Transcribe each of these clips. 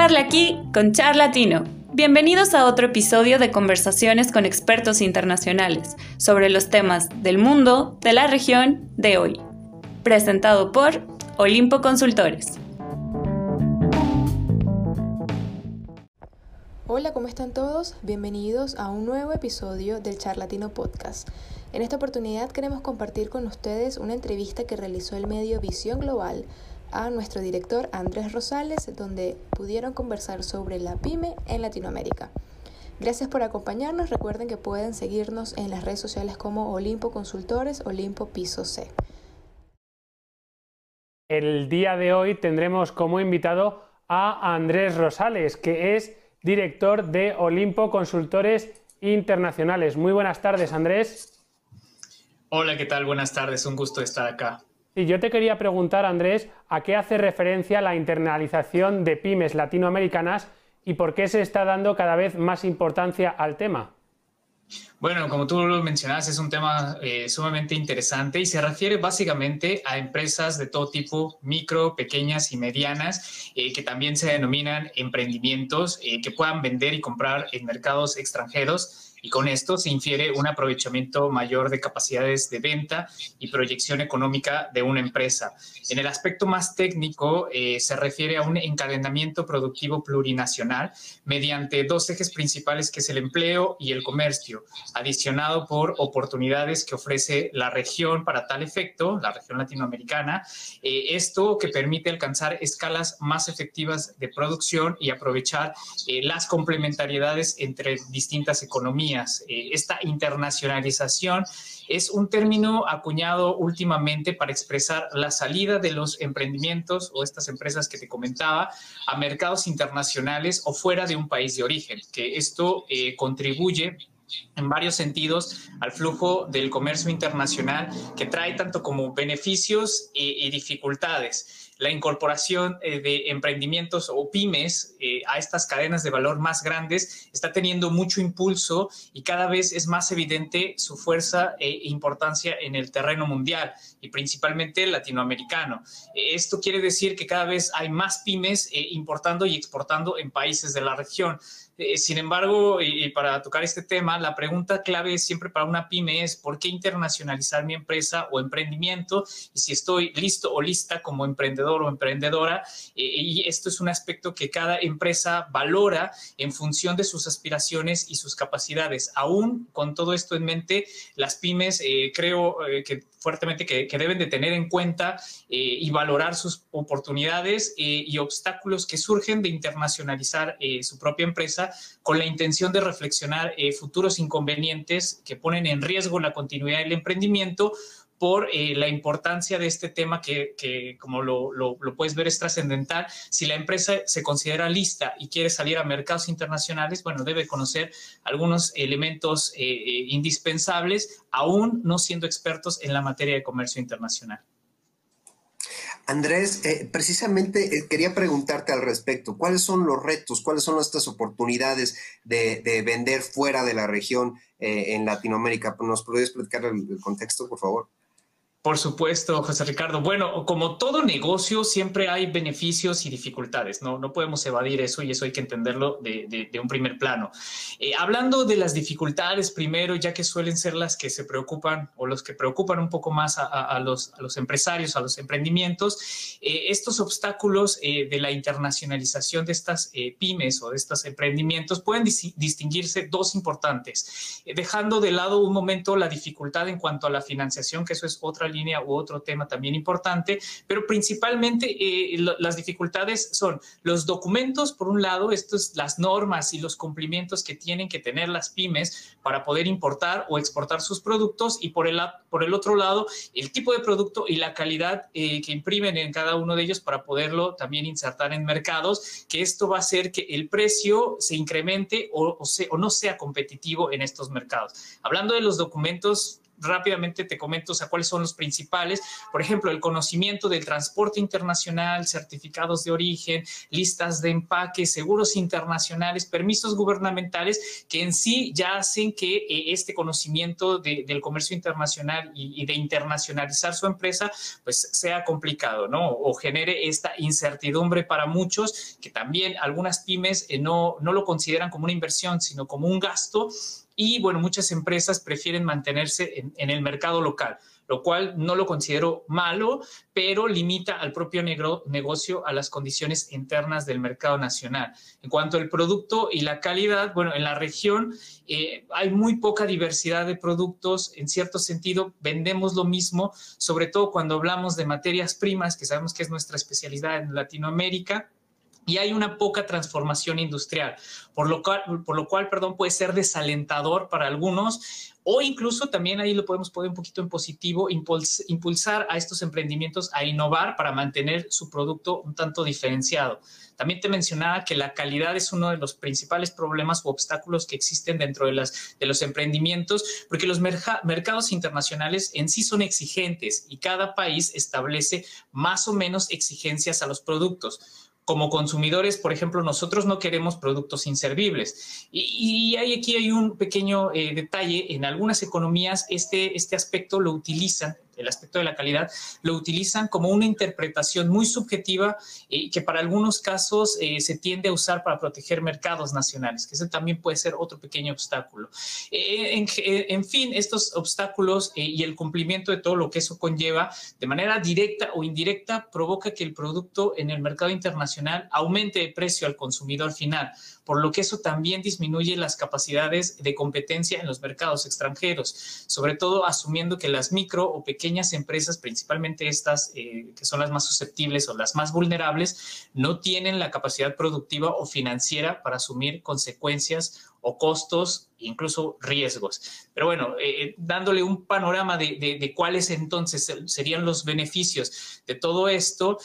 Charla aquí con Charlatino. Bienvenidos a otro episodio de conversaciones con expertos internacionales sobre los temas del mundo, de la región, de hoy. Presentado por Olimpo Consultores. Hola, ¿cómo están todos? Bienvenidos a un nuevo episodio del Charlatino Podcast. En esta oportunidad queremos compartir con ustedes una entrevista que realizó el medio Visión Global a nuestro director Andrés Rosales, donde pudieron conversar sobre la pyme en Latinoamérica. Gracias por acompañarnos. Recuerden que pueden seguirnos en las redes sociales como Olimpo Consultores, Olimpo Piso C. El día de hoy tendremos como invitado a Andrés Rosales, que es director de Olimpo Consultores Internacionales. Muy buenas tardes, Andrés. Hola, ¿qué tal? Buenas tardes, un gusto estar acá. Y yo te quería preguntar, Andrés, ¿a qué hace referencia la internalización de pymes latinoamericanas y por qué se está dando cada vez más importancia al tema? Bueno, como tú lo mencionas, es un tema eh, sumamente interesante y se refiere básicamente a empresas de todo tipo, micro, pequeñas y medianas, eh, que también se denominan emprendimientos, eh, que puedan vender y comprar en mercados extranjeros y con esto se infiere un aprovechamiento mayor de capacidades de venta y proyección económica de una empresa. En el aspecto más técnico, eh, se refiere a un encadenamiento productivo plurinacional mediante dos ejes principales que es el empleo y el comercio, adicionado por oportunidades que ofrece la región para tal efecto, la región latinoamericana, eh, esto que permite alcanzar escalas más efectivas de producción y aprovechar eh, las complementariedades entre distintas economías eh, esta internacionalización es un término acuñado últimamente para expresar la salida de los emprendimientos o estas empresas que te comentaba a mercados internacionales o fuera de un país de origen, que esto eh, contribuye en varios sentidos al flujo del comercio internacional que trae tanto como beneficios y dificultades la incorporación eh, de emprendimientos o pymes eh, a estas cadenas de valor más grandes está teniendo mucho impulso y cada vez es más evidente su fuerza e importancia en el terreno mundial y principalmente latinoamericano. Esto quiere decir que cada vez hay más pymes eh, importando y exportando en países de la región. Sin embargo, y, para tocar este tema, la pregunta clave siempre para una pyme es ¿por qué internacionalizar mi empresa o emprendimiento? Y si estoy listo o lista como emprendedor o emprendedora. Eh, y esto es un aspecto que cada empresa valora en función de sus aspiraciones y sus capacidades. Aún con todo esto en mente, las pymes eh, creo que fuertemente que, deben de tener en cuenta y valorar sus oportunidades y obstáculos que surgen de internacionalizar su propia empresa con la intención de reflexionar eh, futuros inconvenientes que ponen en riesgo la continuidad del emprendimiento por eh, la importancia de este tema que, como lo, puedes ver, es trascendental. Si la empresa se considera lista y quiere salir a mercados internacionales, bueno, debe conocer algunos elementos eh, indispensables, aún no siendo expertos en la materia de comercio internacional. Andrés, eh, precisamente eh, quería preguntarte al respecto, ¿cuáles son los retos, cuáles son estas oportunidades de, vender fuera de la región eh, en Latinoamérica? ¿Nos podrías explicar el contexto, por favor? Por supuesto, José Ricardo. Bueno, como todo negocio, siempre hay beneficios y dificultades. No, no podemos evadir eso y eso hay que entenderlo de, un primer plano. Eh, hablando de las dificultades primero, ya que suelen ser las que se preocupan o los que preocupan un poco más a, los, a los, empresarios, a los emprendimientos, eh, estos obstáculos eh, de la internacionalización de estas pymes o de estos emprendimientos pueden distinguirse dos importantes, dejando de lado un momento la dificultad en cuanto a la financiación, que eso es otra línea u otro tema también importante, pero principalmente eh, las dificultades son los documentos, por un lado, estas las normas y los cumplimientos que tienen que tener las pymes para poder importar o exportar sus productos y por el, por el otro lado, el tipo de producto y la calidad eh, que imprimen en cada uno de ellos para poderlo también insertar en mercados, que esto va a hacer que el precio se incremente o, o no sea competitivo en estos mercados. Hablando de los documentos, rápidamente te comento, cuáles son los principales. Por ejemplo, el conocimiento del transporte internacional, certificados de origen, listas de empaque, seguros internacionales, permisos gubernamentales, que en sí ya hacen que eh, este conocimiento del comercio internacional y, de internacionalizar su empresa, pues sea complicado, ¿no? O genere esta incertidumbre para muchos, que también algunas pymes eh, no, no lo consideran como una inversión, sino como un gasto y bueno, muchas empresas prefieren mantenerse en, el mercado local, lo cual no lo considero malo, pero limita al propio negocio a las condiciones internas del mercado nacional. En cuanto al producto y la calidad, bueno, en la región eh, hay muy poca diversidad de productos, en cierto sentido vendemos lo mismo, sobre todo cuando hablamos de materias primas, que sabemos que es nuestra especialidad en Latinoamérica y hay una poca transformación industrial, por lo cual, por lo cual perdón, puede ser desalentador para algunos o incluso también ahí lo podemos poner un poquito en positivo, impulsar a estos emprendimientos a innovar para mantener su producto un tanto diferenciado. También te mencionaba que la calidad es uno de los principales problemas o obstáculos que existen dentro de, las, de los emprendimientos, porque los mercados internacionales en sí son exigentes y cada país establece más o menos exigencias a los productos como consumidores, por ejemplo, nosotros no queremos productos inservibles. Y, aquí hay un pequeño eh, detalle, en algunas economías este, este aspecto lo utilizan el aspecto de la calidad, lo utilizan como una interpretación muy subjetiva eh, que para algunos casos eh, se tiende a usar para proteger mercados nacionales, que ese también puede ser otro pequeño obstáculo. Eh, en, fin, estos obstáculos y el cumplimiento de todo lo que eso conlleva, de manera directa o indirecta, provoca que el producto en el mercado internacional aumente de precio al consumidor final por lo que eso también disminuye las capacidades de competencia en los mercados extranjeros, sobre todo asumiendo que las micro o pequeñas empresas, principalmente estas eh, que son las más susceptibles o las más vulnerables, no tienen la capacidad productiva o financiera para asumir consecuencias o costos, incluso riesgos. Pero bueno, eh, eh, dándole un panorama de, cuáles entonces serían los beneficios de todo esto,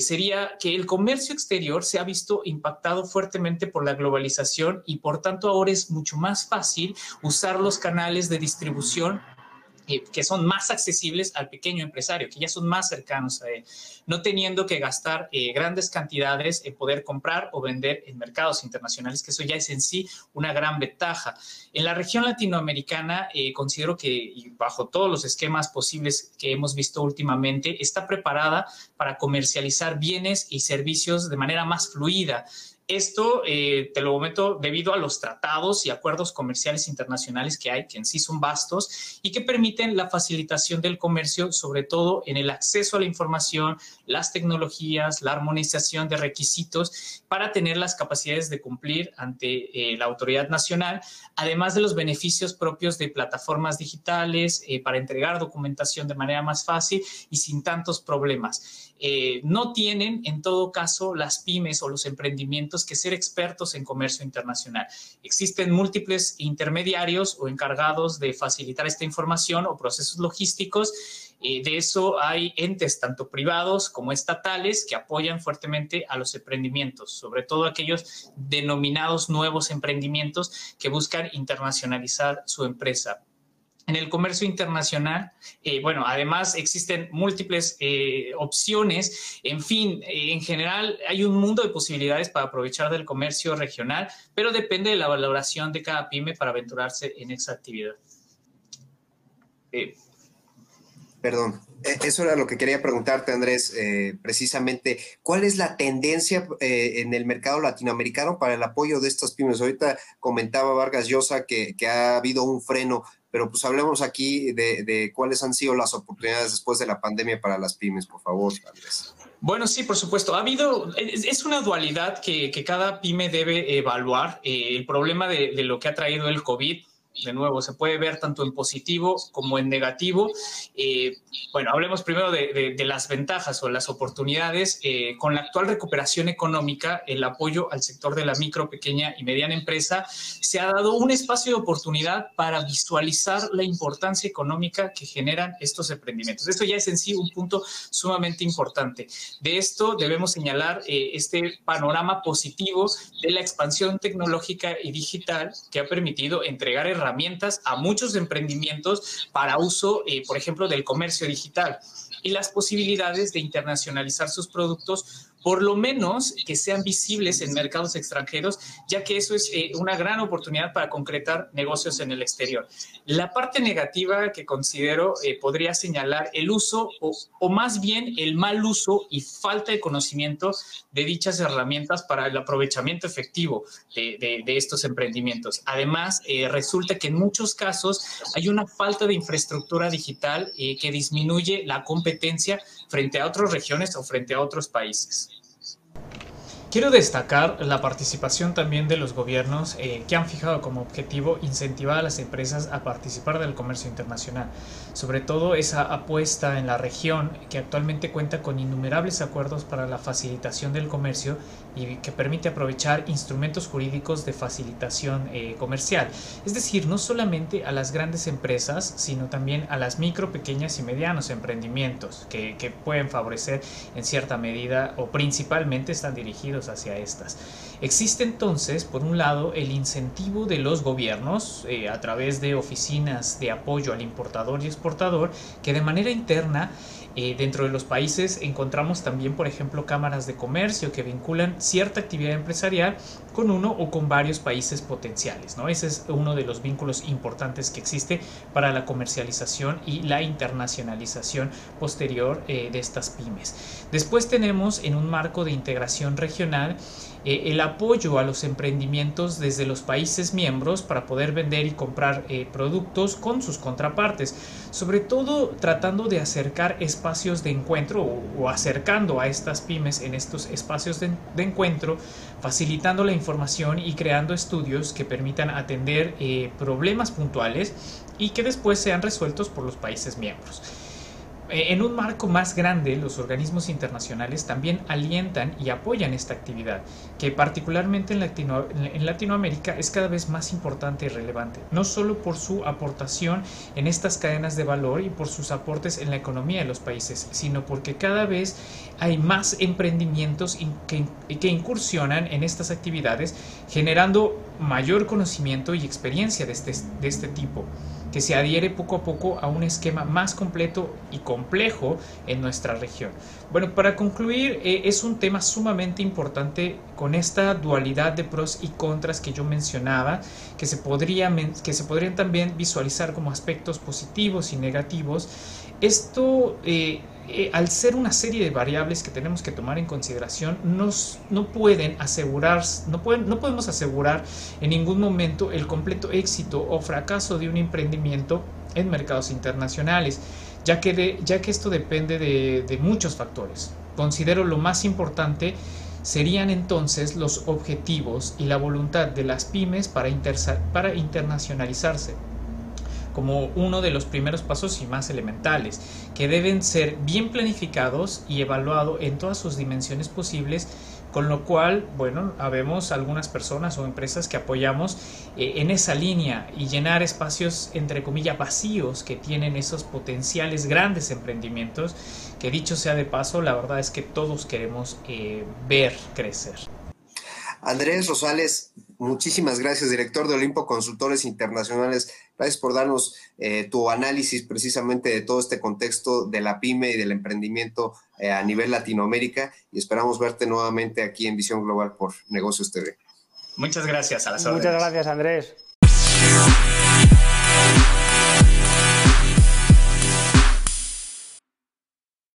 sería que el comercio exterior se ha visto impactado fuertemente por la globalización y por tanto ahora es mucho más fácil usar los canales de distribución que son más accesibles al pequeño empresario, que ya son más cercanos a él, no teniendo que gastar eh, grandes cantidades en poder comprar o vender en mercados internacionales, que eso ya es en sí una gran ventaja. En la región latinoamericana, eh, considero que bajo todos los esquemas posibles que hemos visto últimamente, está preparada para comercializar bienes y servicios de manera más fluida. Esto eh, te lo comento debido a los tratados y acuerdos comerciales internacionales que hay, que en sí son vastos y que permiten la facilitación del comercio, sobre todo en el acceso a la información, las tecnologías, la armonización de requisitos para tener las capacidades de cumplir ante eh, la autoridad nacional, además de los beneficios propios de plataformas digitales eh, para entregar documentación de manera más fácil y sin tantos problemas. Eh, no tienen, en todo caso, las pymes o los emprendimientos que ser expertos en comercio internacional. Existen múltiples intermediarios o encargados de facilitar esta información o procesos logísticos. Eh, de eso hay entes tanto privados como estatales que apoyan fuertemente a los emprendimientos, sobre todo aquellos denominados nuevos emprendimientos que buscan internacionalizar su empresa en el comercio internacional, eh, bueno, además existen múltiples eh, opciones. En fin, eh, en general hay un mundo de posibilidades para aprovechar del comercio regional, pero depende de la valoración de cada pyme para aventurarse en esa actividad. Perdón, eso era lo que quería preguntarte, Andrés, precisamente. ¿Cuál es la tendencia en el mercado latinoamericano para el apoyo de estas pymes? Ahorita comentaba Vargas Llosa que ha habido un freno pero pues hablemos aquí de, cuáles han sido las oportunidades después de la pandemia para las pymes, por favor, Andrés. Bueno, sí, por supuesto. Ha habido, es una dualidad que, cada pyme debe evaluar. Eh, el problema de, de, lo que ha traído el COVID de nuevo, se puede ver tanto en positivo como en negativo. Eh, bueno, hablemos primero de, las ventajas o las oportunidades. Eh, con la actual recuperación económica, el apoyo al sector de la micro, pequeña y mediana empresa, se ha dado un espacio de oportunidad para visualizar la importancia económica que generan estos emprendimientos. Esto ya es en sí un punto sumamente importante. De esto debemos señalar eh, este panorama positivo de la expansión tecnológica y digital que ha permitido entregar herramientas herramientas a muchos emprendimientos para uso, eh, por ejemplo, del comercio digital. Y las posibilidades de internacionalizar sus productos por lo menos que sean visibles en mercados extranjeros, ya que eso es eh, una gran oportunidad para concretar negocios en el exterior. La parte negativa que considero eh, podría señalar el uso o, más bien el mal uso y falta de conocimiento de dichas herramientas para el aprovechamiento efectivo de, estos emprendimientos. Además, eh, resulta que en muchos casos hay una falta de infraestructura digital que disminuye la competencia frente a otras regiones o frente a otros países. Quiero destacar la participación también de los gobiernos eh, que han fijado como objetivo incentivar a las empresas a participar del comercio internacional, sobre todo esa apuesta en la región que actualmente cuenta con innumerables acuerdos para la facilitación del comercio y que permite aprovechar instrumentos jurídicos de facilitación eh, comercial. Es decir, no solamente a las grandes empresas, sino también a las micro, pequeñas y medianos emprendimientos que, pueden favorecer en cierta medida o principalmente están dirigidos hacia estas. Existe entonces, por un lado, el incentivo de los gobiernos eh, a través de oficinas de apoyo al importador y exportador que de manera interna eh, dentro de los países encontramos también, por ejemplo, cámaras de comercio que vinculan cierta actividad empresarial con uno o con varios países potenciales. ¿no? Ese es uno de los vínculos importantes que existe para la comercialización y la internacionalización posterior eh, de estas pymes. Después tenemos en un marco de integración regional eh, el apoyo a los emprendimientos desde los países miembros para poder vender y comprar productos con sus contrapartes, sobre todo tratando de acercar espacios de encuentro o, acercando a estas pymes en estos espacios de, encuentro, facilitando la información y creando estudios que permitan atender eh, problemas puntuales y que después sean resueltos por los países miembros. Eh, en un marco más grande, los organismos internacionales también alientan y apoyan esta actividad, que particularmente en, en, Latinoamérica es cada vez más importante y relevante, no solo por su aportación en estas cadenas de valor y por sus aportes en la economía de los países, sino porque cada vez hay más emprendimientos que, que incursionan en estas actividades, generando mayor conocimiento y experiencia de este, de este tipo que se adhiere poco a poco a un esquema más completo y complejo en nuestra región. Bueno, para concluir, eh, es un tema sumamente importante con esta dualidad de pros y contras que yo mencionaba, que se, podría, que se podrían también visualizar como aspectos positivos y negativos. Esto eh, eh, al ser una serie de variables que tenemos que tomar en consideración, no pueden asegurar, no, podemos asegurar en ningún momento el completo éxito o fracaso de un emprendimiento en mercados internacionales, ya que, esto depende de, de muchos factores. Considero lo más importante serían entonces los objetivos y la voluntad de las pymes para, para internacionalizarse como uno de los primeros pasos y más elementales, que deben ser bien planificados y evaluados en todas sus dimensiones posibles, con lo cual, bueno, habemos algunas personas o empresas que apoyamos eh, en esa línea y llenar espacios, entre comillas, vacíos que tienen esos potenciales grandes emprendimientos, que dicho sea de paso, la verdad es que todos queremos eh, ver crecer. Andrés Rosales, muchísimas gracias, director de Olimpo Consultores Internacionales. Gracias por darnos eh, tu análisis precisamente de todo este contexto de la pyme y del emprendimiento eh, a nivel Latinoamérica y esperamos verte nuevamente aquí en Visión Global por Negocios TV. Muchas gracias a las Muchas gracias, Andrés.